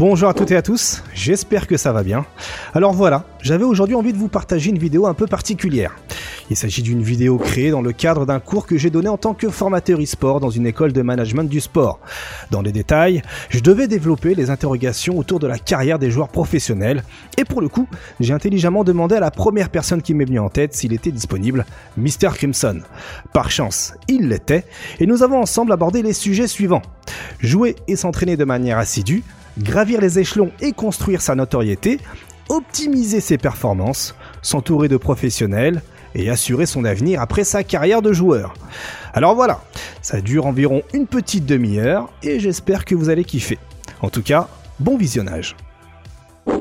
Bonjour à toutes et à tous, j'espère que ça va bien. Alors voilà, j'avais aujourd'hui envie de vous partager une vidéo un peu particulière. Il s'agit d'une vidéo créée dans le cadre d'un cours que j'ai donné en tant que formateur e-sport dans une école de management du sport. Dans les détails, je devais développer les interrogations autour de la carrière des joueurs professionnels, et pour le coup, j'ai intelligemment demandé à la première personne qui m'est venue en tête s'il était disponible, Mr. Crimson. Par chance, il l'était, et nous avons ensemble abordé les sujets suivants. Jouer et s'entraîner de manière assidue, gravir les échelons et construire sa notoriété, optimiser ses performances, s'entourer de professionnels et assurer son avenir après sa carrière de joueur. Alors voilà, ça dure environ une petite demi-heure et j'espère que vous allez kiffer. En tout cas, bon visionnage.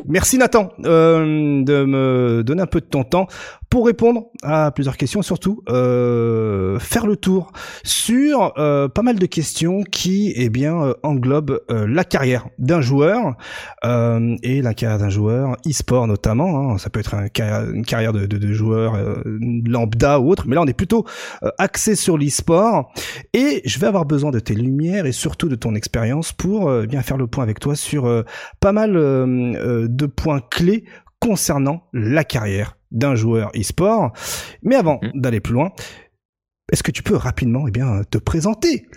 Merci Nathan euh, de me donner un peu de ton temps pour répondre à plusieurs questions, surtout euh, faire le tour sur euh, pas mal de questions qui, eh bien, euh, englobent euh, la carrière d'un joueur euh, et la carrière d'un joueur e-sport notamment. Hein. Ça peut être un, une carrière de, de, de joueur lambda ou autre, mais là on est plutôt axé sur l'e-sport. Et je vais avoir besoin de tes lumières et surtout de ton expérience pour bien faire le point avec toi sur pas mal de points clés concernant la carrière d'un joueur e-sport. Mais avant mmh. d'aller plus loin, est-ce que tu peux rapidement eh bien, te présenter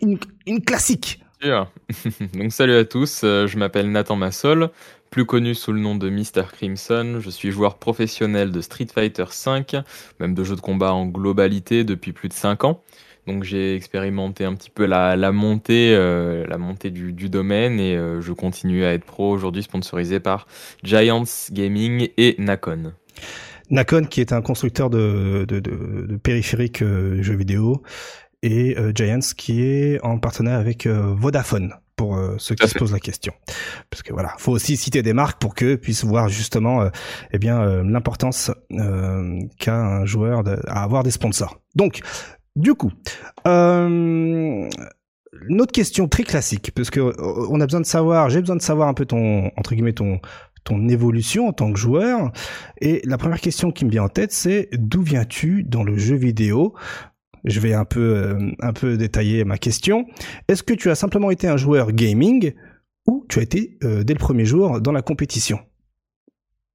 une, une classique? Donc salut à tous, euh, je m'appelle Nathan Massol, plus connu sous le nom de Mr. Crimson. Je suis joueur professionnel de Street Fighter V, même de jeux de combat en globalité depuis plus de 5 ans. Donc j'ai expérimenté un petit peu la, la montée, euh, la montée du, du domaine et euh, je continue à être pro aujourd'hui sponsorisé par Giants Gaming et Nakon. Nakon qui est un constructeur de, de, de, de périphériques euh, jeux vidéo et euh, Giants qui est en partenariat avec euh, Vodafone pour euh, ceux qui se posent la question. Parce que voilà, faut aussi citer des marques pour qu'eux puissent voir justement euh, eh bien euh, l'importance qu'a un joueur de, à avoir des sponsors. Donc du coup, euh, question très classique, parce que on a besoin de savoir, j'ai besoin de savoir un peu ton entre guillemets ton ton évolution en tant que joueur. Et la première question qui me vient en tête, c'est d'où viens-tu dans le jeu vidéo? Je vais un peu, euh, un peu détailler ma question. Est-ce que tu as simplement été un joueur gaming ou tu as été euh, dès le premier jour dans la compétition?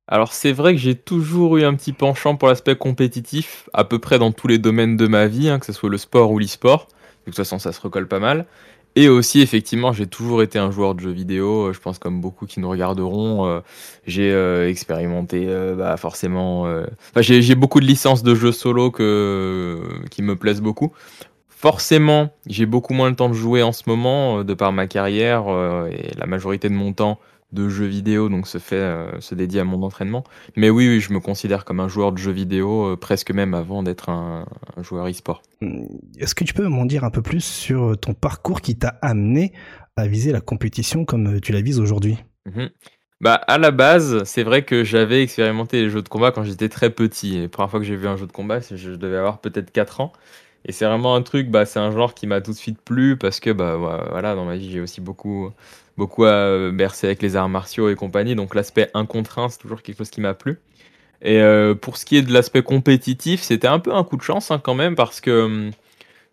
Alors c'est vrai que j'ai toujours eu un petit penchant pour l'aspect compétitif, à peu près dans tous les domaines de ma vie, hein, que ce soit le sport ou l'e-sport. De toute façon ça se recolle pas mal. Et aussi, effectivement, j'ai toujours été un joueur de jeux vidéo. Euh, je pense comme beaucoup qui nous regarderont, euh, j'ai euh, expérimenté, bah, forcément. J'ai beaucoup de licences de jeux solo qui me plaisent beaucoup. Forcément, j'ai beaucoup moins le temps de jouer en ce moment de par ma carrière et la majorité de mon temps de jeux vidéo, donc se fait euh, se dédier à mon entraînement. Mais oui, oui, je me considère comme un joueur de jeux vidéo, euh, presque même avant d'être un, un, joueur e-sport. Hmm, est-ce que tu peux m'en dire un peu plus sur ton parcours qui t'a amené à viser la compétition comme tu la vises aujourd'hui? Mmh. Bah, à la base, c'est vrai que j'avais expérimenté les jeux de combat quand j'étais très petit. la première fois que j'ai vu un jeu de combat, je devais avoir peut-être 4 ans. Et c'est vraiment un truc, bah, c'est un genre qui m'a tout de suite plu parce que, bah, voilà, dans ma vie, j'ai aussi beaucoup, beaucoup à bercer avec les arts martiaux et compagnie. Donc, l'aspect un contre un, c'est toujours quelque chose qui m'a plu. Et euh, pour ce qui est de l'aspect compétitif, c'était un peu un coup de chance hein, quand même parce que hum,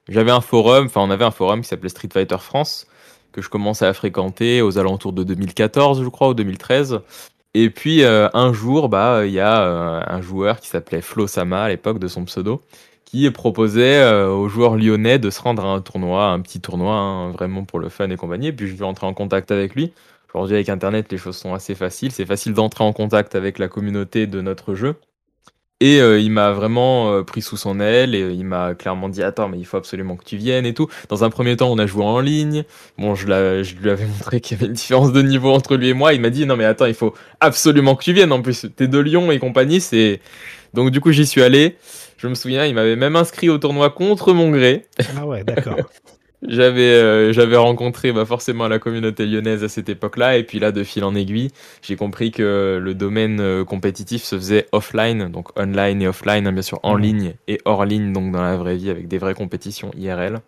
j'avais un forum, enfin, on avait un forum qui s'appelait Street Fighter France que je commençais à fréquenter aux alentours de 2014, je crois, ou 2013. Et puis euh, un jour, bah, il y a euh, un joueur qui s'appelait Flo Sama à l'époque de son pseudo, qui proposait euh, aux joueurs lyonnais de se rendre à un tournoi, un petit tournoi, hein, vraiment pour le fun et compagnie. Et puis je vais entrer en contact avec lui. Aujourd'hui, avec Internet, les choses sont assez faciles. C'est facile d'entrer en contact avec la communauté de notre jeu. Et euh, il m'a vraiment euh, pris sous son aile et il m'a clairement dit attends mais il faut absolument que tu viennes et tout. Dans un premier temps on a joué en ligne. Bon je, je lui avais montré qu'il y avait une différence de niveau entre lui et moi. Il m'a dit non mais attends il faut absolument que tu viennes. En plus t'es de Lyon et compagnie c'est donc du coup j'y suis allé. Je me souviens, il m'avait même inscrit au tournoi contre mon gré. Ah ouais, d'accord. j'avais euh, j'avais rencontré bah, forcément la communauté lyonnaise à cette époque-là. Et puis là de fil en aiguille j'ai compris que le domaine euh, compétitif se faisait offline. Donc online et offline hein, bien sûr en mmh. ligne et hors ligne donc dans la vraie vie avec des vraies compétitions IRL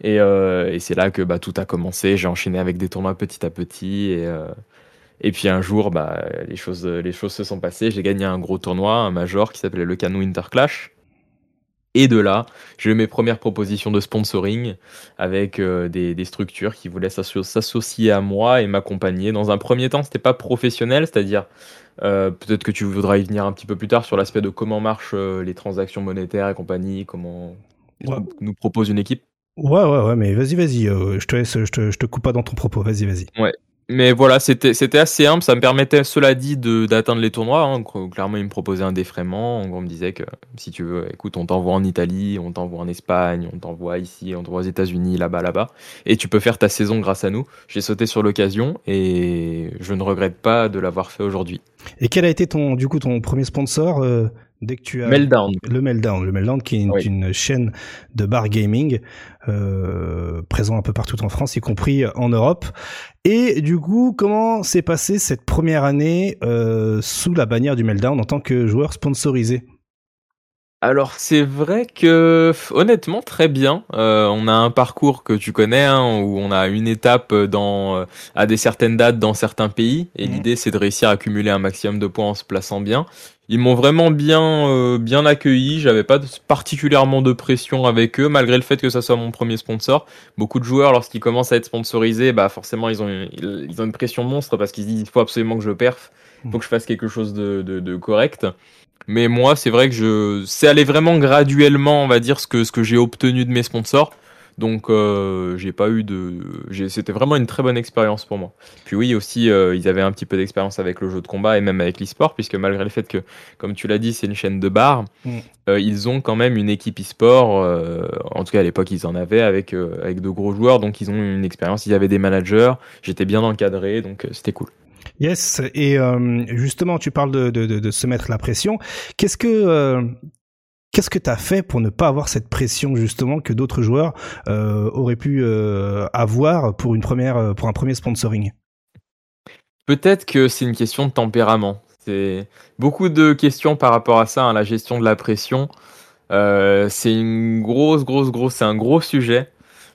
et, euh, et c'est là que bah, tout a commencé. J'ai enchaîné avec des tournois petit à petit. Et et puis un jour bah les choses les choses se sont passées. J'ai gagné un gros tournoi un major qui s'appelait le Canou Interclash Et de là, j'ai eu mes premières propositions de sponsoring avec euh, des, structures qui voulaient s'associer à moi et m'accompagner. Dans un premier temps, c'était pas professionnel, c'est-à-dire euh, peut-être que tu voudras y venir un petit peu plus tard sur l'aspect de comment marchent euh, les transactions monétaires et compagnie, comment nous propose une équipe? Ouais, ouais, ouais, mais vas-y, vas-y, je te laisse, je te, je te coupe pas dans ton propos, vas-y, vas-y. Ouais, mais voilà, c'était assez simple. Ça me permettait, cela dit, d'atteindre les tournois. Hein. Clairement, ils me proposaient un défraiement. En gros, on me disait que si tu veux, écoute, on t'envoie en Italie, on t'envoie en Espagne, on t'envoie ici, on t'envoie aux États-Unis, là-bas, là-bas, et tu peux faire ta saison grâce à nous. J'ai sauté sur l'occasion et je ne regrette pas de l'avoir fait aujourd'hui. Et quel a été ton, du coup, ton premier sponsor euh, dès que tu as Meltdown. Le Meltdown, le Meltdown qui est une, chaîne de bar gaming euh, présent un peu partout en France, y compris en Europe. Et du coup, comment s'est passée cette première année euh, sous la bannière du Meltdown en tant que joueur sponsorisé? Alors c'est vrai que honnêtement très bien. Euh, on a un parcours que tu connais hein, où on a une étape dans euh, à des certaines dates dans certains pays et mmh. l'idée c'est de réussir à accumuler un maximum de points en se plaçant bien. Ils m'ont vraiment bien euh, bien accueilli. J'avais pas particulièrement de pression avec eux, malgré le fait que ça soit mon premier sponsor. Beaucoup de joueurs, lorsqu'ils commencent à être sponsorisés, bah forcément ils ont une, ils ont une pression monstre parce qu'ils se disent il faut absolument que je perf, il faut que je fasse quelque chose de, de, de correct. Mais moi, c'est vrai que je, c'est allé vraiment graduellement, on va dire ce que ce que j'ai obtenu de mes sponsors. Donc euh, j'ai pas eu de, c'était vraiment une très bonne expérience pour moi. Puis oui aussi, euh, ils avaient un petit peu d'expérience avec le jeu de combat et même avec l'e-sport, puisque malgré le fait que, comme tu l'as dit, c'est une chaîne de bar, mm. euh, ils ont quand même une équipe e-sport. En tout cas à l'époque ils en avaient avec avec de gros joueurs, donc ils ont une expérience. Ils avaient des managers, j'étais bien encadré, donc c'était cool. Yes, et justement, tu parles de, de, de, de, se mettre la pression. Qu'est-ce que Qu'est-ce que tu as fait pour ne pas avoir cette pression justement que d'autres joueurs euh, auraient pu euh, avoir pour une première euh, pour un premier sponsoring? Peut-être que c'est une question de tempérament. C'est beaucoup de questions par rapport à ça, hein, la gestion de la pression. c'est une grosse, grosse, grosse, c'est un gros sujet.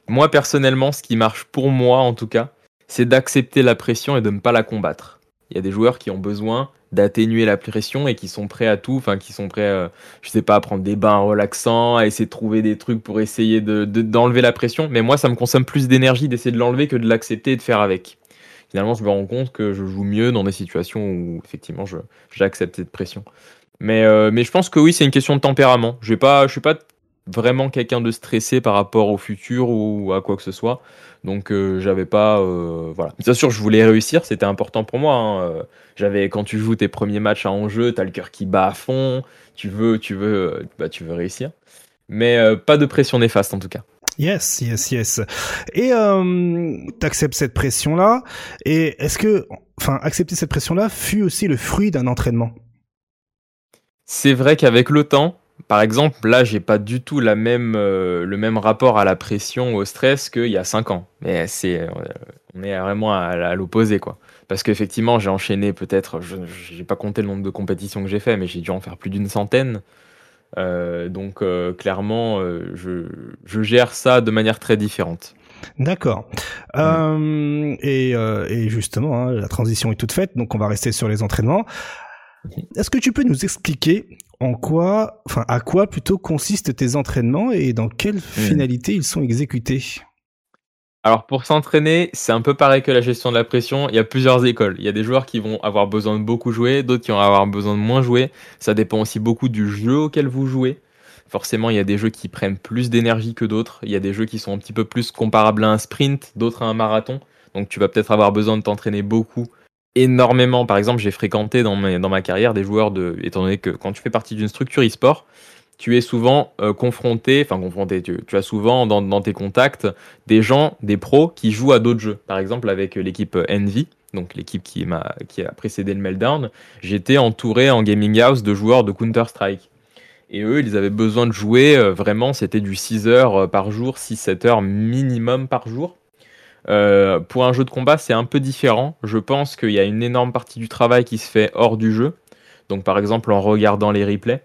Moi personnellement, ce qui marche pour moi en tout cas, c'est d'accepter la pression et de ne pas la combattre. Il y a des joueurs qui ont besoin d'atténuer la pression et qui sont prêts à tout, enfin qui sont prêts, euh, je sais pas, à prendre des bains relaxants, à essayer de trouver des trucs pour essayer de d'enlever la pression. Mais moi, ça me consomme plus d'énergie d'essayer de l'enlever que de l'accepter et de faire avec. Finalement, je me rends compte que je joue mieux dans des situations où effectivement j'accepte cette pression. Mais euh, mais je pense que oui, c'est une question de tempérament. Je vais pas, suis pas vraiment quelqu'un de stressé par rapport au futur ou à quoi que ce soit. Donc euh, j'avais pas euh, voilà. Bien sûr, je voulais réussir, c'était important pour moi. Hein. Euh, j'avais quand tu joues tes premiers matchs à enjeu, t'as le cœur qui bat à fond, tu veux, tu veux, bah tu veux réussir. Mais pas de pression néfaste en tout cas. Yes, yes, yes. Et euh, t'acceptes cette pression-là. Et est-ce que, enfin, accepter cette pression-là fut aussi le fruit d'un entraînement? C'est vrai qu'avec le temps, par exemple, là, j'ai pas du tout la même, euh, le même rapport à la pression, au stress qu'il y a 5 ans. Mais c'est, euh, on est vraiment à, l'opposé, quoi. Parce qu'effectivement, j'ai enchaîné peut-être, je n'ai pas compté le nombre de compétitions que j'ai fait, mais j'ai dû en faire plus d'une centaine. Euh, donc, clairement, je, je, gère ça de manière très différente. D'accord. Mm. Et, et, justement, hein, la transition est toute faite, donc on va rester sur les entraînements. Est-ce que tu peux nous expliquer en quoi, enfin, à quoi plutôt consistent tes entraînements et dans quelle hmm. finalité ils sont exécutés? Alors pour s'entraîner, c'est un peu pareil que la gestion de la pression. Il y a plusieurs écoles. Il y a des joueurs qui vont avoir besoin de beaucoup jouer, d'autres qui vont avoir besoin de moins jouer. Ça dépend aussi beaucoup du jeu auquel vous jouez. Forcément, il y a des jeux qui prennent plus d'énergie que d'autres. Il y a des jeux qui sont un petit peu plus comparables à un sprint, d'autres à un marathon. Donc tu vas peut-être avoir besoin de t'entraîner beaucoup énormément. Par exemple, j'ai fréquenté dans ma, carrière des joueurs de, étant donné que quand tu fais partie d'une structure e-sport, tu es souvent euh, confronté, enfin confronté, tu, as souvent dans, tes contacts des gens, des pros qui jouent à d'autres jeux. Par exemple, avec l'équipe Envy, donc l'équipe qui a précédé le Meltdown, j'étais entouré en gaming house de joueurs de Counter-Strike. Et eux, ils avaient besoin de jouer, euh, vraiment, c'était du 6 heures euh, par jour, 6-7 heures minimum par jour. Euh, pour un jeu de combat, c'est un peu différent. Je pense qu'il y a une énorme partie du travail qui se fait hors du jeu. Donc par exemple en regardant les replays,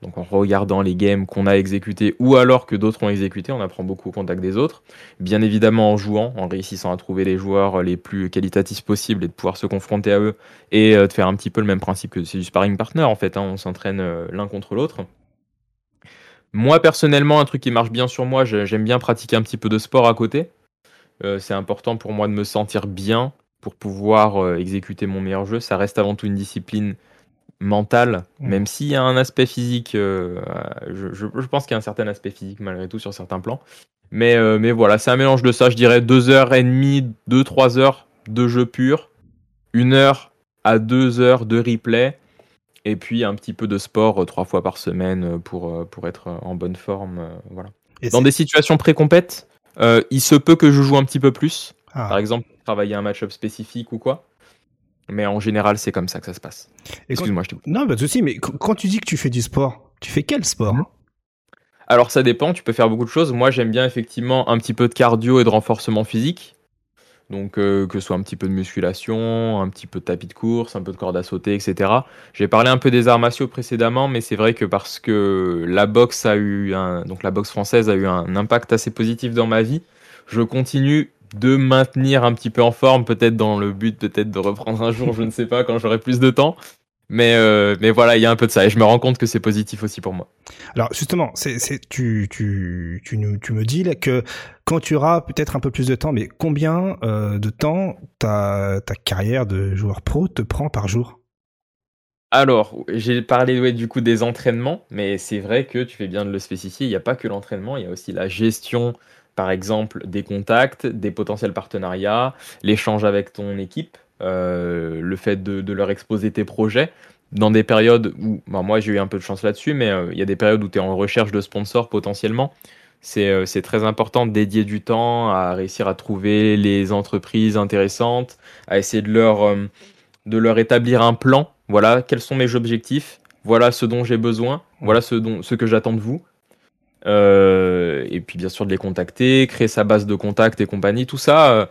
donc en regardant les games qu'on a exécutés ou alors que d'autres ont exécutés, on apprend beaucoup au contact des autres. Bien évidemment en jouant, en réussissant à trouver les joueurs les plus qualitatifs possibles et de pouvoir se confronter à eux et euh, de faire un petit peu le même principe que c'est du sparring partner en fait. Hein. on s'entraîne euh, l'un contre l'autre. Moi, personnellement, un truc qui marche bien sur moi, j'aime bien pratiquer un petit peu de sport à côté. Euh, c'est important pour moi de me sentir bien pour pouvoir euh, exécuter mon meilleur jeu. Ça reste avant tout une discipline mentale, mmh. même s'il y a un aspect physique. Euh, je, pense qu'il y a un certain aspect physique malgré tout sur certains plans. Mais, mais voilà, c'est un mélange de ça. Je dirais 2h30, 2-3 heures de jeu pur, 1 heure à 2 heures de replay et puis un petit peu de sport trois fois par semaine pour, pour être en bonne forme. voilà. Dans des situations pré-compètes, il se peut que je joue un petit peu plus. Ah. Par exemple, travailler un match-up spécifique ou quoi. Mais en général, c'est comme ça que ça se passe. Excuse-moi, je t'écoute. Non, pas de souci, mais quand tu dis que tu fais du sport, tu fais quel sport? Alors ça dépend, tu peux faire beaucoup de choses. Moi j'aime bien effectivement un petit peu de cardio et de renforcement physique. Donc euh, que ce soit un petit peu de musculation, un petit peu de tapis de course, un peu de corde à sauter, etc. J'ai parlé un peu des arts martiaux précédemment, mais c'est vrai que parce que la boxe a eu un, donc la boxe française a eu un impact assez positif dans ma vie, je continue de maintenir un petit peu en forme, peut-être dans le but peut-être de reprendre un jour, je ne sais pas, quand j'aurai plus de temps. Mais, euh, mais voilà, il y a un peu de ça. Et je me rends compte que c'est positif aussi pour moi. Alors justement, c'est, c'est, tu, tu, tu, me dis là, que quand tu auras peut-être un peu plus de temps, mais combien euh, de temps ta, ta carrière de joueur pro te prend par jour? Alors, j'ai parlé ouais, du coup des entraînements, mais c'est vrai que tu fais bien de le spécifier, il n'y a pas que l'entraînement, il y a aussi la gestion, par exemple, des contacts, des potentiels partenariats, l'échange avec ton équipe, euh, le fait de, leur exposer tes projets dans des périodes où, bah, moi j'ai eu un peu de chance là-dessus, mais euh, il y a des périodes où tu es en recherche de sponsors potentiellement. Euh, c'est très important de dédier du temps à réussir à trouver les entreprises intéressantes, à essayer de leur, de leur établir un plan. Voilà, quels sont mes objectifs, voilà ce dont j'ai besoin, voilà ce, ce que j'attends de vous. et puis bien sûr de les contacter, créer sa base de contacts et compagnie, tout ça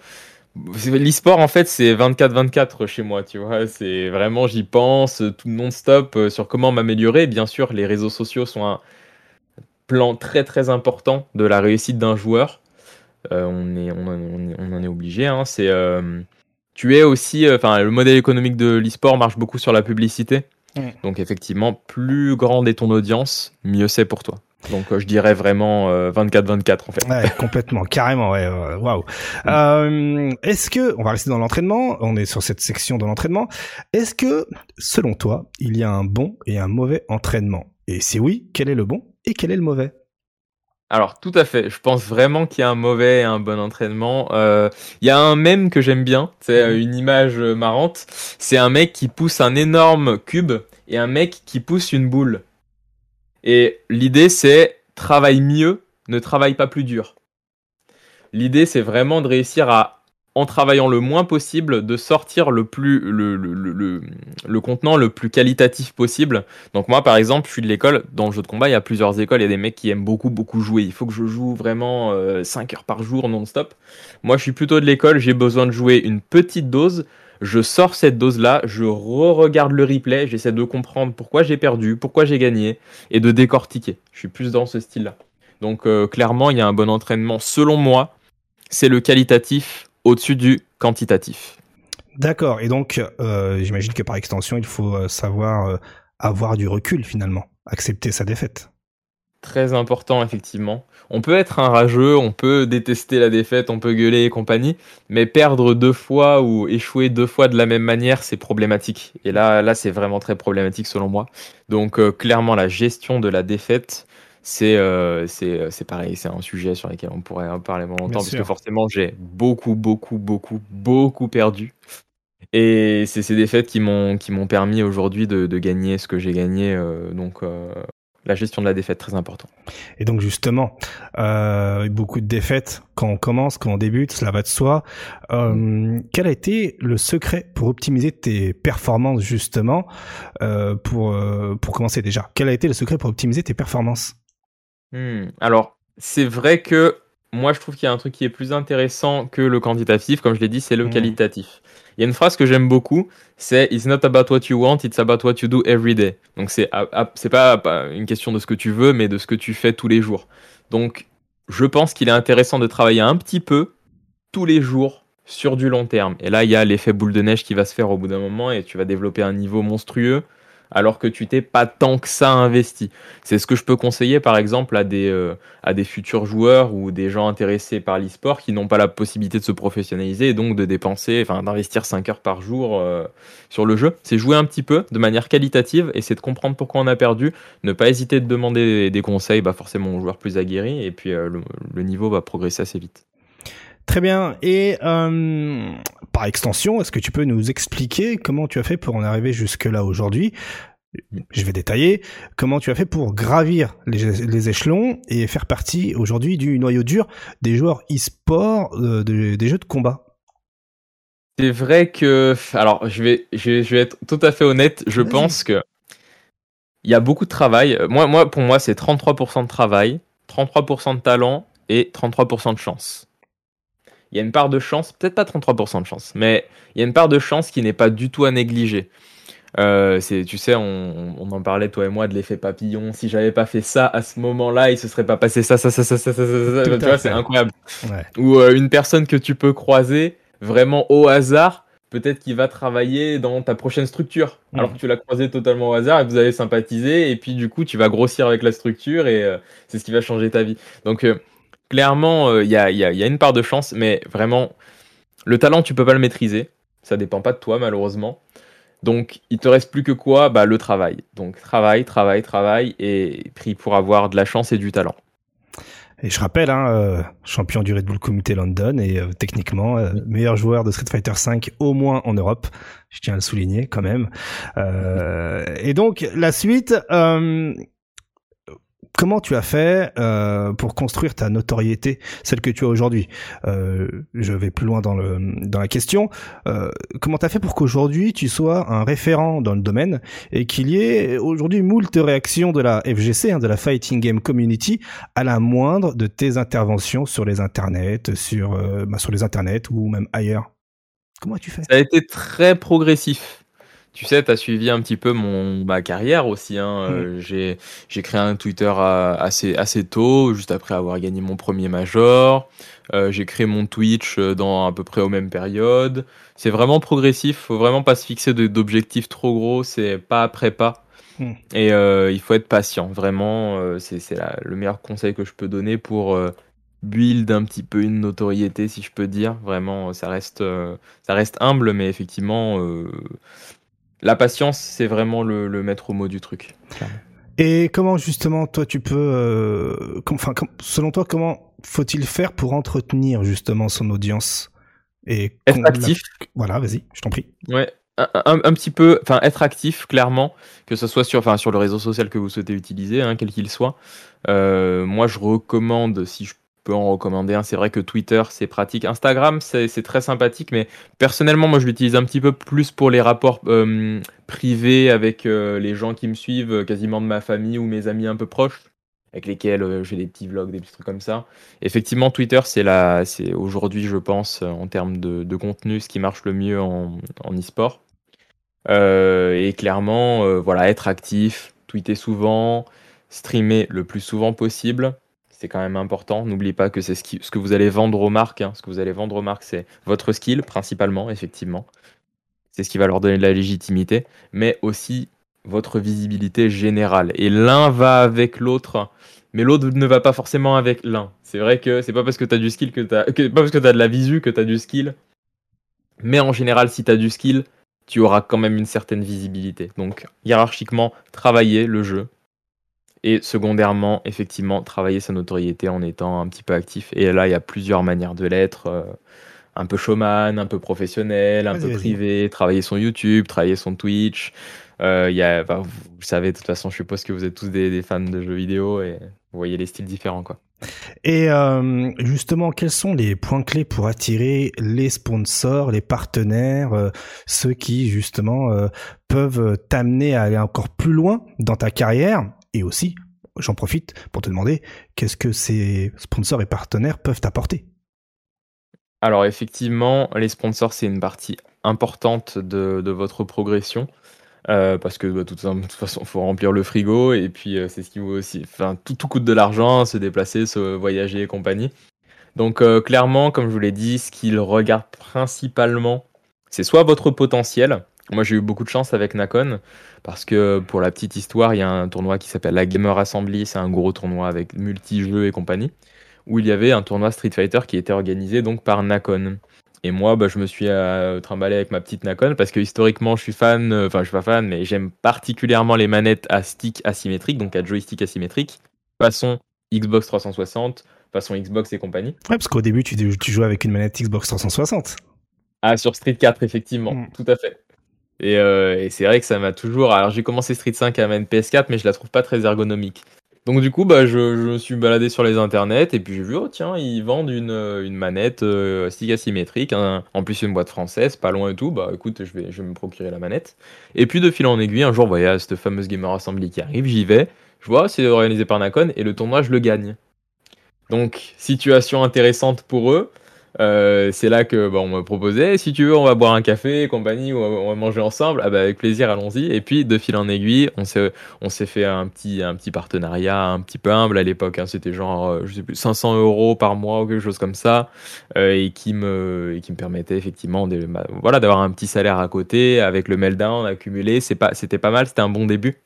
L'e-sport, en fait, c'est 24-24 chez moi, tu vois. C'est vraiment, j'y pense tout non-stop euh, sur comment m'améliorer. Bien sûr, les réseaux sociaux sont un plan très très important de la réussite d'un joueur. Euh, on, est, on, en est obligé. Hein. C'est, euh, tu es aussi, enfin, le modèle économique de l'e-sport marche beaucoup sur la publicité. Donc, effectivement, plus grande est ton audience, mieux c'est pour toi. Donc euh, je dirais vraiment 24-24 euh, en fait. Ouais, complètement, carrément, ouais, waouh. Euh, est-ce que, on va rester dans l'entraînement, on est sur cette section de l'entraînement, est-ce que, selon toi, il y a un bon et un mauvais entraînement? Et si oui, quel est le bon et quel est le mauvais? Alors tout à fait, je pense vraiment qu'il y a un mauvais et un bon entraînement. Il y a un mème que j'aime bien, c'est mhm. une image marrante. C'est un mec qui pousse un énorme cube et un mec qui pousse une boule. Et l'idée, c'est travaille mieux, ne travaille pas plus dur. L'idée, c'est vraiment de réussir à, en travaillant le moins possible, de sortir le plus le, le, le, contenant le plus qualitatif possible. Donc moi, par exemple, je suis de l'école. Dans le jeu de combat, il y a plusieurs écoles. Il y des mecs qui aiment beaucoup, beaucoup jouer. Il faut que je joue vraiment 5 euh, heures par jour non-stop. Moi, je suis plutôt de l'école. J'ai besoin de jouer une petite dose je sors cette dose-là, je re-regarde le replay, j'essaie de comprendre pourquoi j'ai perdu, pourquoi j'ai gagné, et de décortiquer. Je suis plus dans ce style-là. Donc euh, clairement, il y a un bon entraînement. Selon moi, c'est le qualitatif au-dessus du quantitatif. D'accord. Et donc, euh, j'imagine que par extension, il faut euh, savoir avoir du recul finalement, accepter sa défaite. Très important, effectivement. On peut être un rageux, on peut détester la défaite, on peut gueuler et compagnie, mais perdre deux fois ou échouer deux fois de la même manière, c'est problématique. Et là, là, c'est vraiment très problématique selon moi. Donc, euh, clairement, la gestion de la défaite, c'est euh, euh, c'est pareil, c'est un sujet sur lequel on pourrait en parler longtemps, parce que forcément, j'ai beaucoup, beaucoup, beaucoup, beaucoup perdu. Et c'est ces défaites qui m'ont qui m'ont permis aujourd'hui de, de, gagner ce que j'ai gagné. donc la gestion de la défaite, très important. Et donc justement, euh, beaucoup de défaites quand on commence, quand on débute, cela va de soi. Euh, quel a été le secret pour optimiser tes performances justement euh, pour pour commencer déjà? Quel a été le secret pour optimiser tes performances? Hmm, Alors c'est vrai que moi je trouve qu'il y a un truc qui est plus intéressant que le quantitatif, comme je l'ai dit, c'est le hmm. qualitatif. Il y a une phrase que j'aime beaucoup, c'est It's not about what you want, it's about what you do every day. Donc c'est c'est pas, pas une question de ce que tu veux, mais de ce que tu fais tous les jours. Donc je pense qu'il est intéressant de travailler un petit peu tous les jours sur du long terme. Et là, il y a l'effet boule de neige qui va se faire au bout d'un moment et tu vas développer un niveau monstrueux alors que tu t'es pas tant que ça investi. C'est ce que je peux conseiller par exemple à des, euh, à des futurs joueurs ou des gens intéressés par l'e-sport qui n'ont pas la possibilité de se professionnaliser et donc de dépenser, enfin d'investir 5 heures par jour euh, sur le jeu. C'est jouer un petit peu de manière qualitative et c'est de comprendre pourquoi on a perdu, ne pas hésiter de demander des conseils, bah forcément aux joueurs plus aguerris et puis le, le niveau va progresser assez vite. Très bien. Et euh, par extension, est-ce que tu peux nous expliquer comment tu as fait pour en arriver jusque-là aujourd'hui? Je vais détailler comment tu as fait pour gravir les, échelons et faire partie aujourd'hui du noyau dur des joueurs e-sport euh, des jeux de combat? C'est vrai que, alors je vais, je vais, être tout à fait honnête, je pense que il y a beaucoup de travail. Moi, moi pour moi, c'est 33% de travail, 33% de talent et 33% de chance il y a une part de chance, peut-être pas 33% de chance, mais il y a une part de chance qui n'est pas du tout à négliger. Euh, c'est, tu sais, on, en parlait toi et moi de l'effet papillon. Si j'avais pas fait ça à ce moment-là, il se serait pas passé ça, ça, ça, ça, ça, ça, ça. Tu vois, c'est incroyable. Ou euh, une personne que tu peux croiser vraiment au hasard, peut-être qu'il va travailler dans ta prochaine structure, mm. alors que tu l'as croisé totalement au hasard et que vous avez sympathisé, et puis du coup, tu vas grossir avec la structure et euh, c'est ce qui va changer ta vie. Donc clairement, il euh, y, a, une part de chance, mais vraiment, le talent, tu peux pas le maîtriser. Ça dépend pas de toi, malheureusement. Donc, il te reste plus que quoi? Bah, Le travail. Donc, travail, travail, travail, et pris pour avoir de la chance et du talent. Et je rappelle, hein, euh, champion du Red Bull Comité London et euh, techniquement meilleur joueur de Street Fighter V au moins en Europe. Je tiens à le souligner quand même. et donc la suite, comment tu as fait euh, pour construire ta notoriété, celle que tu as aujourd'hui? Euh, Je vais plus loin dans, le, dans la question. Euh, comment tu as fait pour qu'aujourd'hui tu sois un référent dans le domaine et qu'il y ait aujourd'hui moult réactions de la FGC, hein, de la Fighting Game Community, à la moindre de tes interventions sur les internets, sur, euh, bah, sur les internets ou même ailleurs? Comment as-tu fait? Ça a été très progressif tu sais, tu as suivi un petit peu mon, ma carrière aussi. Hein. Mm. Euh, j'ai, j'ai créé un Twitter assez, assez tôt, juste après avoir gagné mon premier major. Euh, j'ai créé mon Twitch euh, dans à peu près aux mêmes périodes. C'est vraiment progressif, faut vraiment pas se fixer d'objectifs trop gros, c'est pas après pas. Mm. Et il faut être patient, vraiment, c'est, c'est le meilleur conseil que je peux donner pour build un petit peu une notoriété, si je peux dire. Vraiment, ça reste, ça reste humble, mais effectivement, la patience, c'est vraiment le, maître mot du truc. Et comment justement, toi, tu peux, euh, enfin, selon toi, comment faut-il faire pour entretenir justement son audience et être actif. Voilà, vas-y, je t'en prie. Ouais, un, petit peu, enfin, être actif, clairement, que ce soit sur, enfin, sur le réseau social que vous souhaitez utiliser, hein, quel qu'il soit. Euh, moi, je recommande, si je peux en recommander un. C'est vrai que Twitter, c'est pratique. Instagram, c'est très sympathique, mais personnellement, moi, je l'utilise un petit peu plus pour les rapports euh, privés avec euh, les gens qui me suivent, euh, quasiment de ma famille ou mes amis un peu proches, avec lesquels je fais des petits vlogs, des petits trucs comme ça. Effectivement, Twitter, c'est aujourd'hui, je pense, en termes de, contenu, ce qui marche le mieux en e-sport. et clairement, voilà, être actif, tweeter souvent, streamer le plus souvent possible c'est quand même important. N'oubliez pas que c'est ce, ce, que vous allez vendre aux marques. Hein. Ce que vous allez vendre aux marques, c'est votre skill principalement, effectivement. C'est ce qui va leur donner de la légitimité, mais aussi votre visibilité générale. Et l'un va avec l'autre, mais l'autre ne va pas forcément avec l'un. C'est vrai que c'est pas parce que tu as du skill que tu as pas parce que tu as de la visu que tu as du skill. Mais en général, si tu as du skill, tu auras quand même une certaine visibilité. Donc hiérarchiquement, travailler le jeu, et secondairement, effectivement, travailler sa notoriété en étant un petit peu actif. Et là, il y a plusieurs manières de l'être. Euh, un peu showman, un peu professionnel, un peu privé, travailler son YouTube, travailler son Twitch. Euh, y a, vous, savez, de toute façon, je suppose que vous êtes tous des, fans de jeux vidéo et vous voyez les styles différents. quoi. Et euh, justement, quels sont les points clés pour attirer les sponsors, les partenaires, euh, ceux qui justement peuvent t'amener à aller encore plus loin dans ta carrière et aussi, j'en profite pour te demander, qu'est-ce que ces sponsors et partenaires peuvent apporter Alors effectivement, les sponsors, c'est une partie importante de, votre progression. Euh, parce que bah, de toute façon, il faut remplir le frigo et puis euh, c'est ce qui vaut aussi. Enfin, tout, tout coûte de l'argent, se déplacer, se voyager et compagnie. Donc, euh, clairement, comme je vous l'ai dit, ce qu'ils regardent principalement, c'est soit votre potentiel, Moi, j'ai eu beaucoup de chance avec Nakon parce que pour la petite histoire, il y a un tournoi qui s'appelle la Gamer Assembly. C'est un gros tournoi avec multi-jeux et compagnie où il y avait un tournoi Street Fighter qui était organisé donc par Nakon. Et moi, bah, je me suis euh, trimballé avec ma petite Nakon parce que historiquement, je suis fan, euh, enfin, je suis pas fan, mais j'aime particulièrement les manettes à stick asymétrique, donc à joystick asymétrique, façon Xbox 360, façon Xbox et compagnie. Ouais, parce qu'au début, tu, tu jouais avec une manette Xbox 360. Ah, sur Street 4, effectivement, mm. tout à fait. Et, euh, et c'est vrai que ça m'a toujours. Alors, j'ai commencé Street 5 à manette PS4, mais je la trouve pas très ergonomique. Donc du coup, bah, je, me suis baladé sur les internets et puis j'ai vu, oh tiens, ils vendent une, euh, une manette euh, stick asymétrique, en plus une boîte française, pas loin et tout, bah écoute, je vais, je vais me procurer la manette. Et puis de fil en aiguille, un jour, voilà, cette fameuse Gamer Assembly qui arrive, j'y vais, je vois, c'est organisé par Nakon et le tournoi, je le gagne. Donc, situation intéressante pour eux. Euh, c'est là que bah, on me proposait si tu veux on va boire un café compagnie ou on va manger ensemble ah bah avec plaisir allons-y et puis de fil en aiguille on s'est on s'est fait un petit un petit partenariat un petit peu humble à l'époque hein. c'était genre euh, je sais plus 500 euros par mois ou quelque chose comme ça euh, et qui me et qui me permettait effectivement bah, voilà d'avoir un petit salaire à côté avec le meltdown accumulé c'est pas c'était pas mal c'était un bon début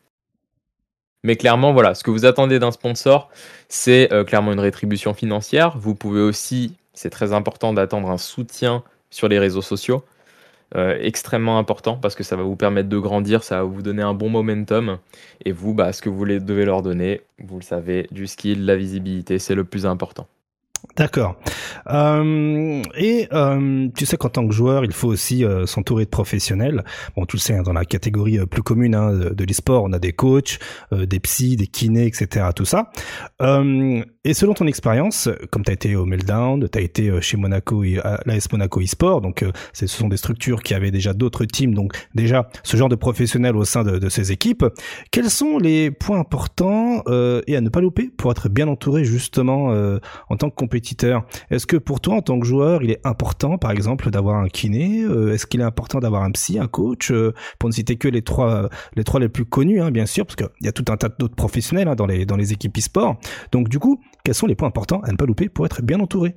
mais clairement, voilà, ce que vous attendez d'un sponsor, c'est clairement une rétribution financière. Vous pouvez aussi c'est très important d'attendre un soutien sur les réseaux sociaux. Euh, extrêmement important parce que ça va vous permettre de grandir, ça va vous donner un bon momentum. Et vous, bah, ce que vous devez leur donner, vous le savez, du skill, la visibilité, c'est le plus important. D'accord. Euh, et euh, tu sais qu'en tant que joueur, il faut aussi euh, s'entourer de professionnels. Bon, tu le sais, hein, dans la catégorie euh, plus commune hein, de, de l'e-sport, on a des coachs, des psys, des kinés, etc. Tout ça. et selon ton expérience, comme tu as été au Meltdown, tu as été chez Monaco, l'AS Monaco e-sport, donc ce sont des structures qui avaient déjà d'autres teams, donc déjà ce genre de professionnels au sein de, ces équipes. Quels sont les points importants et à ne pas louper pour être bien entouré justement en tant que compétiteur? Que pour toi, en tant que joueur, il est important, par exemple, d'avoir un kiné euh, Est-ce qu'il est important d'avoir un psy, un coach euh, Pour ne citer que les trois, les plus connus, hein, bien sûr, parce qu'il y a tout un tas d'autres professionnels hein, dans les équipes e-sport. Donc, du coup, quels sont les points importants à ne pas louper pour être bien entouré?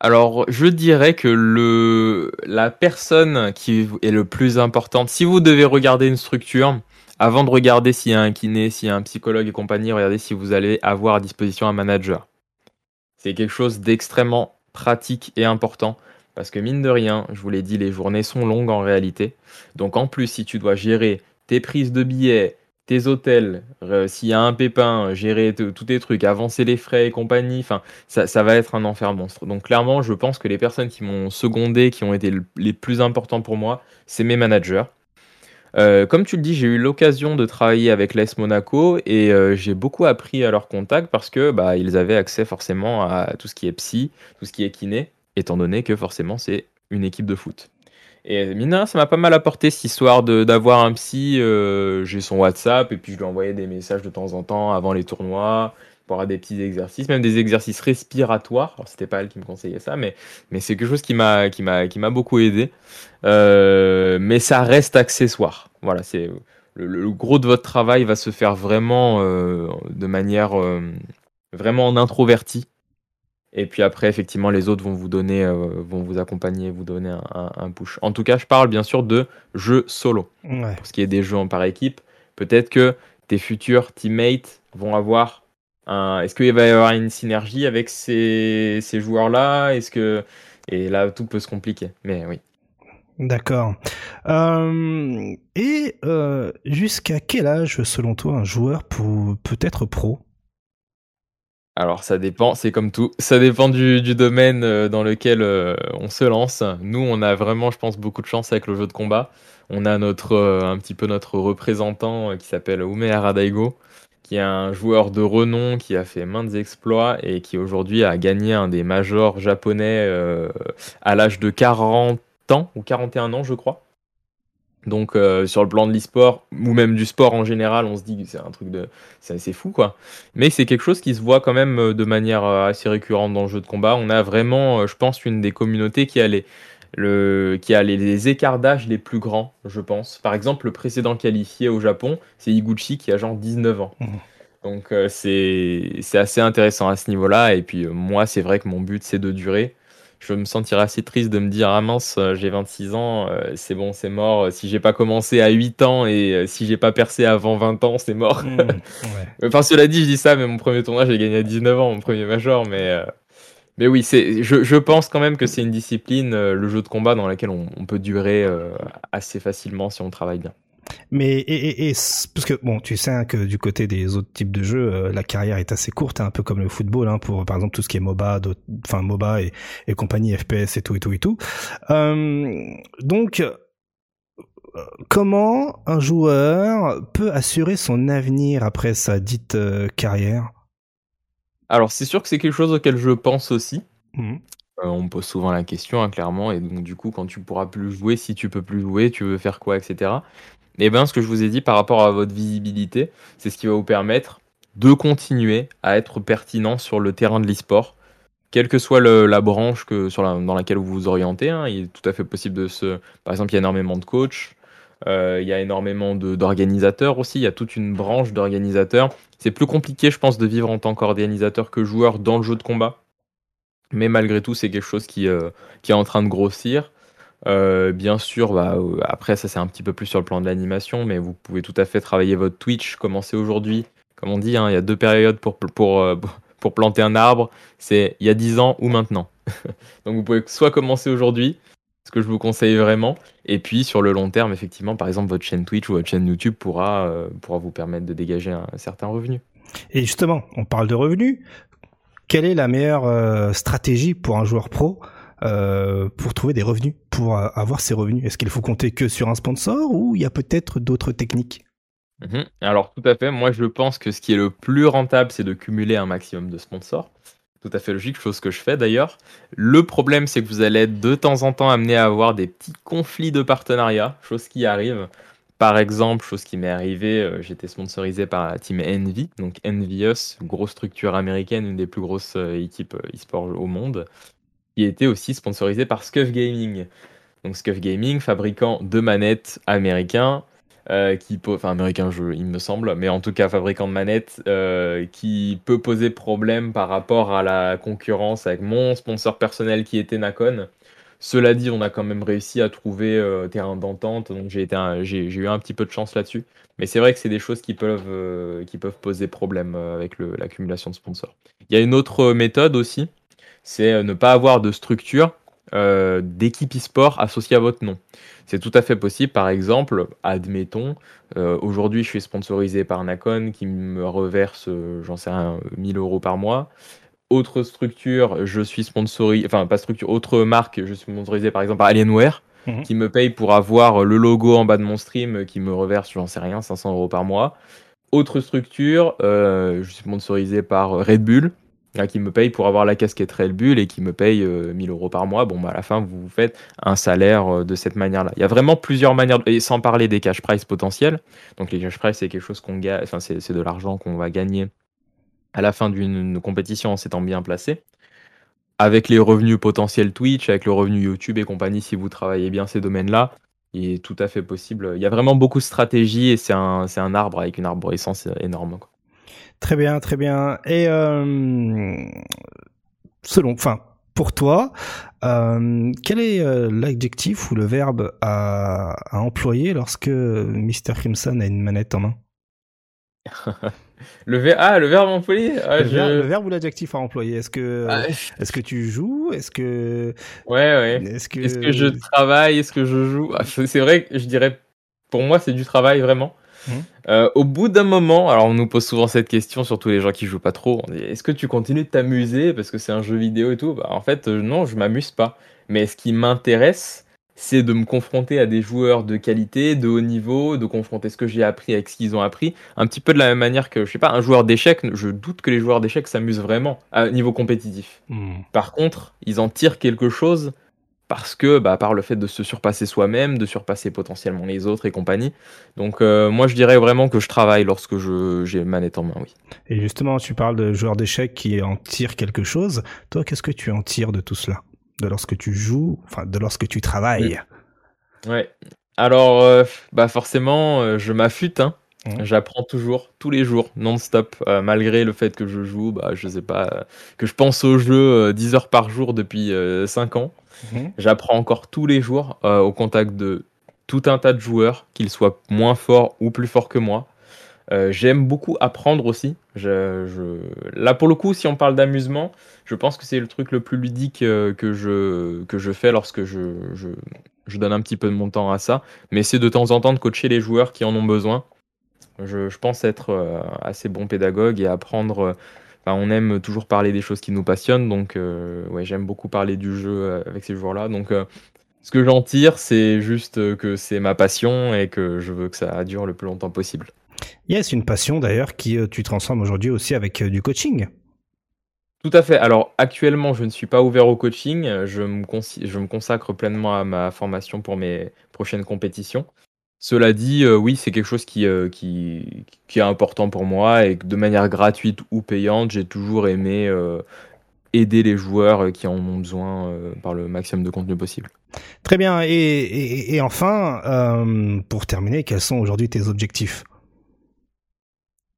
Alors, je dirais que la personne qui est le plus importante, si vous devez regarder une structure, avant de regarder s'il y a un kiné, s'il y a un psychologue et compagnie, regardez si vous allez avoir à disposition un manager. C'est quelque chose d'extrêmement pratique et important parce que mine de rien, je vous l'ai dit, les journées sont longues en réalité. Donc en plus, si tu dois gérer tes prises de billets, tes hôtels, euh, s'il y a un pépin, gérer tous tes trucs, avancer les frais et compagnie, ça, va être un enfer monstre. Donc clairement, je pense que les personnes qui m'ont secondé, qui ont été les plus importants pour moi, c'est mes managers. Euh, comme tu le dis, j'ai eu l'occasion de travailler avec l'AS Monaco et euh, j'ai beaucoup appris à leur contact parce que bah, ils avaient accès forcément à tout ce qui est psy, tout ce qui est kiné, étant donné que forcément c'est une équipe de foot. Et mine ça m'a pas mal apporté cette histoire d'avoir un psy. Euh, j'ai son WhatsApp et puis je lui envoyais des messages de temps en temps avant les tournois pour avoir des petits exercices, même des exercices respiratoires. Alors c'était pas elle qui me conseillait ça, mais mais c'est quelque chose qui m'a qui m'a qui m'a beaucoup aidé. Euh, mais ça reste accessoire. Voilà, c'est le, gros de votre travail va se faire vraiment euh, de manière euh, vraiment en introverti. Et puis après, effectivement, les autres vont vous donner, vont vous accompagner, vous donner un, un, push. En tout cas, je parle bien sûr de jeux solo. Pour ce qui est des jeux en par équipe, peut-être que tes futurs teammates vont avoir est-ce qu'il va y avoir une synergie avec ces, ces joueurs-là? Est-ce que et là tout peut se compliquer. Mais oui. D'accord. Euh, et euh, jusqu'à quel âge, selon toi, un joueur peut, peut être pro? Alors ça dépend, c'est comme tout. Ça dépend du, du domaine euh, dans lequel on se lance. Nous, on a vraiment, je pense, beaucoup de chance avec le jeu de combat. On a notre un petit peu notre représentant qui s'appelle Ume Aradaigo, est un joueur de renom qui a fait maintes exploits et qui aujourd'hui a gagné un des majors japonais euh, à l'âge de 40 ans ou 41 ans, je crois. Donc euh, sur le plan de l'e-sport ou même du sport en général, on se dit c'est un truc de c'est fou quoi. Mais c'est quelque chose qui se voit quand même euh, de manière assez récurrente dans le jeu de combat. On a vraiment je pense une des communautés qui a les le, qui a les, écarts d'âge les plus grands, je pense. Par exemple, le précédent qualifié au Japon, c'est Iguchi qui a genre 19 ans. Mmh. Donc euh, c'est assez intéressant à ce niveau-là. Et puis euh, moi, c'est vrai que mon but, c'est de durer. je me sentirais assez triste de me dire ah mince j'ai 26 ans c'est bon c'est mort si j'ai pas commencé à 8 ans et si j'ai pas percé avant 20 ans c'est mort mmh, enfin cela dit je dis ça mais mon premier tournoi j'ai gagné à 19 ans mon premier major mais mais oui c'est je, je, pense quand même que c'est une discipline le jeu de combat dans laquelle on, on peut durer assez facilement si on travaille bien mais et, et, parce que bon, tu sais hein, que du côté des autres types de jeux, euh, la carrière est assez courte, hein, un peu comme le football, hein, pour par exemple tout ce qui est MOBA, enfin MOBA et, et compagnie, FPS et tout et tout et tout. Euh, donc euh, comment un joueur peut assurer son avenir après sa dite euh, carrière? Alors c'est sûr que c'est quelque chose auquel je pense aussi. Mmh. on me pose souvent la question, clairement, et donc du coup, quand tu pourras plus jouer, si tu peux plus jouer, tu veux faire quoi, etc. Et eh bien, ce que je vous ai dit par rapport à votre visibilité, c'est ce qui va vous permettre de continuer à être pertinent sur le terrain de l'e-sport, quelle que soit la branche que, sur dans laquelle vous vous orientez. Hein. il est tout à fait possible de se. Par exemple, il y a énormément de coachs, euh, il y a énormément d'organisateurs aussi, il y a toute une branche d'organisateurs. C'est plus compliqué, je pense, de vivre en tant qu'organisateur que joueur dans le jeu de combat. Mais malgré tout, c'est quelque chose qui, euh, qui est en train de grossir. Euh, bien sûr, bah, après ça c'est un petit peu plus sur le plan de l'animation, mais vous pouvez tout à fait travailler votre Twitch, commencer aujourd'hui. Comme on dit, hein, il y a deux périodes pour, pour, pour planter un arbre, c'est il y a 10 ans ou maintenant. Donc vous pouvez soit commencer aujourd'hui, ce que je vous conseille vraiment, et puis sur le long terme, effectivement, par exemple, votre chaîne Twitch ou votre chaîne YouTube pourra, pourra vous permettre de dégager un, certain revenu. Et justement, on parle de revenus. Quelle est la meilleure stratégie pour un joueur pro euh, pour trouver des revenus, pour avoir ces revenus? Est-ce qu'il faut compter que sur un sponsor ou il y a peut-être d'autres techniques? Mhm. Alors tout à fait, moi je pense que ce qui est le plus rentable, c'est de cumuler un maximum de sponsors. Tout à fait logique, chose que je fais d'ailleurs. Le problème, c'est que vous allez être de temps en temps amené à avoir des petits conflits de partenariat, chose qui arrive. Par exemple, chose qui m'est arrivée, euh, j'étais sponsorisé par la team Envy, donc Envious, grosse structure américaine, une des plus grosses euh, équipes e-sport au monde qui était aussi sponsorisé par Scuff Gaming. Donc Scuff Gaming, fabricant de manettes américains, euh, qui enfin américain jeu il me semble, mais en tout cas fabricant de manettes euh, qui peut poser problème par rapport à la concurrence avec mon sponsor personnel qui était Nakon. Cela dit, on a quand même réussi à trouver euh, terrain d'entente, donc j'ai eu un petit peu de chance là-dessus. Mais c'est vrai que c'est des choses qui peuvent peuvent poser problème avec l'accumulation de sponsors. Il y a une autre méthode aussi, c'est euh, ne pas avoir de structure euh, d'équipe e-sport associée à votre nom. C'est tout à fait possible. Par exemple, admettons, euh, aujourd'hui je suis sponsorisé par Nakon qui me reverse, j'en sais un, 1000 euros par mois. Autre structure, je suis sponsorisé, enfin pas structure, autre marque, je suis sponsorisé par exemple par Alienware mhm. qui me paye pour avoir le logo en bas de mon stream qui me reverse, j'en sais rien, 500 euros par mois. Autre structure, je suis sponsorisé par Red Bull qui me paye pour avoir la casquette Red Bull et qui me paye 1000 euh, euros par mois, bon, bah, à la fin, vous faites un salaire euh, de cette manière-là. Il y a vraiment plusieurs manières, et sans parler des cash price potentiels. Donc, les cash price, c'est quelque chose qu'on gagne, enfin, c'est de l'argent qu'on va gagner à la fin d'une compétition en s'étant bien placé. Avec les revenus potentiels Twitch, avec le revenu YouTube et compagnie, si vous travaillez bien ces domaines-là, il est tout à fait possible. Il y a vraiment beaucoup de stratégies et c'est un, un arbre avec une arborescence énorme. Très bien, très bien. Et euh, selon, enfin, pour toi, euh, quel est euh, l'adjectif ou le verbe à, employer lorsque Mr. Crimson a une manette en main? Le verbe, ah, le verbe employé. Ah, le, verbe, ou l'adjectif à employer? Est-ce que, ah, est-ce que tu joues? Est-ce que, ouais, ouais. Est-ce que, que je travaille? Est-ce que je joue? Ah, C'est vrai que je dirais, pour moi, c'est du travail vraiment. Mmh. Euh, au bout d'un moment, alors on nous pose souvent cette question, surtout les gens qui jouent pas trop. Est-ce que tu continues de t'amuser parce que c'est un jeu vidéo et tout? Bah, En fait, euh, non, je m'amuse pas. Mais ce qui m'intéresse, c'est de me confronter à des joueurs de qualité, de haut niveau, de confronter ce que j'ai appris avec ce qu'ils ont appris. Un petit peu de la même manière que, je sais pas, un joueur d'échecs, je doute que les joueurs d'échecs s'amusent vraiment à niveau compétitif. Mmh. Par contre, ils en tirent quelque chose parce que bah, par le fait de se surpasser soi-même, de surpasser potentiellement les autres et compagnie. Donc euh, moi je dirais vraiment que je travaille lorsque j'ai manette en main, oui. Et justement, tu parles de joueurs d'échecs qui en tirent quelque chose. Toi, qu'est-ce que tu en tires de tout cela? De lorsque tu joues, enfin de lorsque tu travailles? Ouais. Alors euh, bah forcément, euh, je m'affûte hein. Mmh. J'apprends toujours, tous les jours, non-stop, euh, malgré le fait que je joue, bah, je sais pas, euh, que je pense au jeu 10 heures par jour depuis 5 ans. Mmh. J'apprends encore tous les jours au contact de tout un tas de joueurs, qu'ils soient moins forts ou plus forts que moi. J'aime beaucoup apprendre aussi. Je, Là, pour le coup, si on parle d'amusement, je pense que c'est le truc le plus ludique que, je, que je fais lorsque je, je donne un petit peu de mon temps à ça, mais c'est de temps en temps de coacher les joueurs qui en ont besoin. Je, pense être euh, assez bon pédagogue et apprendre. Euh, on aime toujours parler des choses qui nous passionnent, donc euh, ouais, j'aime beaucoup parler du jeu avec ces joueurs-là. Donc ce que j'en tire, c'est juste que c'est ma passion et que je veux que ça dure le plus longtemps possible. Yes, une passion d'ailleurs qui tu transformes aujourd'hui aussi avec du coaching. Tout à fait. Alors actuellement, je ne suis pas ouvert au coaching. Je me, je me consacre pleinement à ma formation pour mes prochaines compétitions. Cela dit, euh, oui, c'est quelque chose qui, euh, qui, est important pour moi et de manière gratuite ou payante, j'ai toujours aimé euh, aider les joueurs qui en ont besoin par le maximum de contenu possible. Très bien. Et enfin, pour terminer, quels sont aujourd'hui tes objectifs?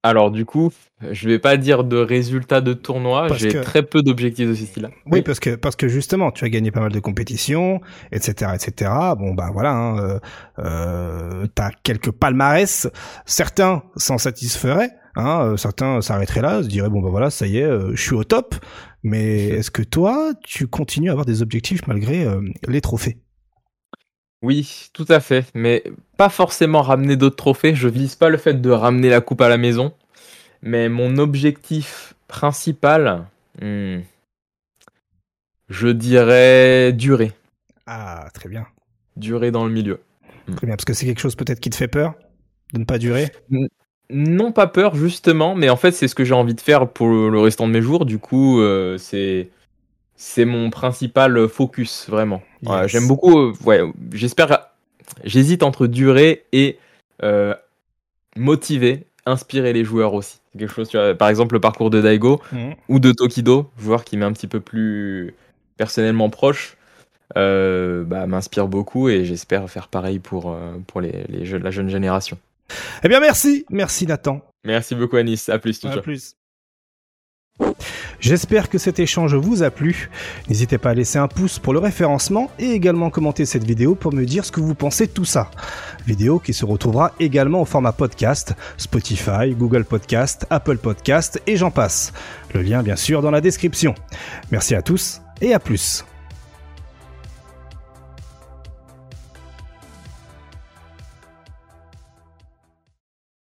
Alors du coup, je vais pas dire de résultats de tournoi, j'ai très peu d'objectifs de ce style-là. Oui, parce que parce que justement, tu as gagné pas mal de compétitions, etc., etc. Bon bah voilà, hein, euh, euh, t'as quelques palmarès. Certains s'en satisferaient, hein, euh, certains s'arrêteraient là, se diraient bon bah voilà, ça y est, euh, je suis au top. Mais est-ce que toi, tu continues à avoir des objectifs malgré les trophées? Oui, tout à fait, mais pas forcément ramener d'autres trophées. Je vise pas le fait de ramener la coupe à la maison, mais mon objectif principal, hmm, je dirais durer. Ah, très bien. Durer dans le milieu. Hmm. Très bien, parce que c'est quelque chose peut-être qui te fait peur de ne pas durer? Non, pas peur, justement, mais en fait, c'est ce que j'ai envie de faire pour le restant de mes jours. Du coup, euh, c'est c'est mon principal focus, vraiment. J'aime beaucoup. Euh, ouais, j'espère. J'hésite entre durer et euh, motiver, inspirer les joueurs aussi. Quelque chose, par exemple, le parcours de Daigo mhm. ou de Tokido, joueur qui m'est un petit peu plus personnellement proche, euh, bah, m'inspire beaucoup et j'espère faire pareil pour, pour les, les la jeune génération. Eh bien, merci, merci Nathan. Merci beaucoup Anis. À plus. À plus. J'espère que cet échange vous a plu. N'hésitez pas à laisser un pouce pour le référencement et également commenter cette vidéo pour me dire ce que vous pensez de tout ça. Vidéo qui se retrouvera également au format podcast, Spotify, Google Podcast, Apple Podcast et j'en passe. Le lien bien sûr dans la description. Merci à tous et à plus.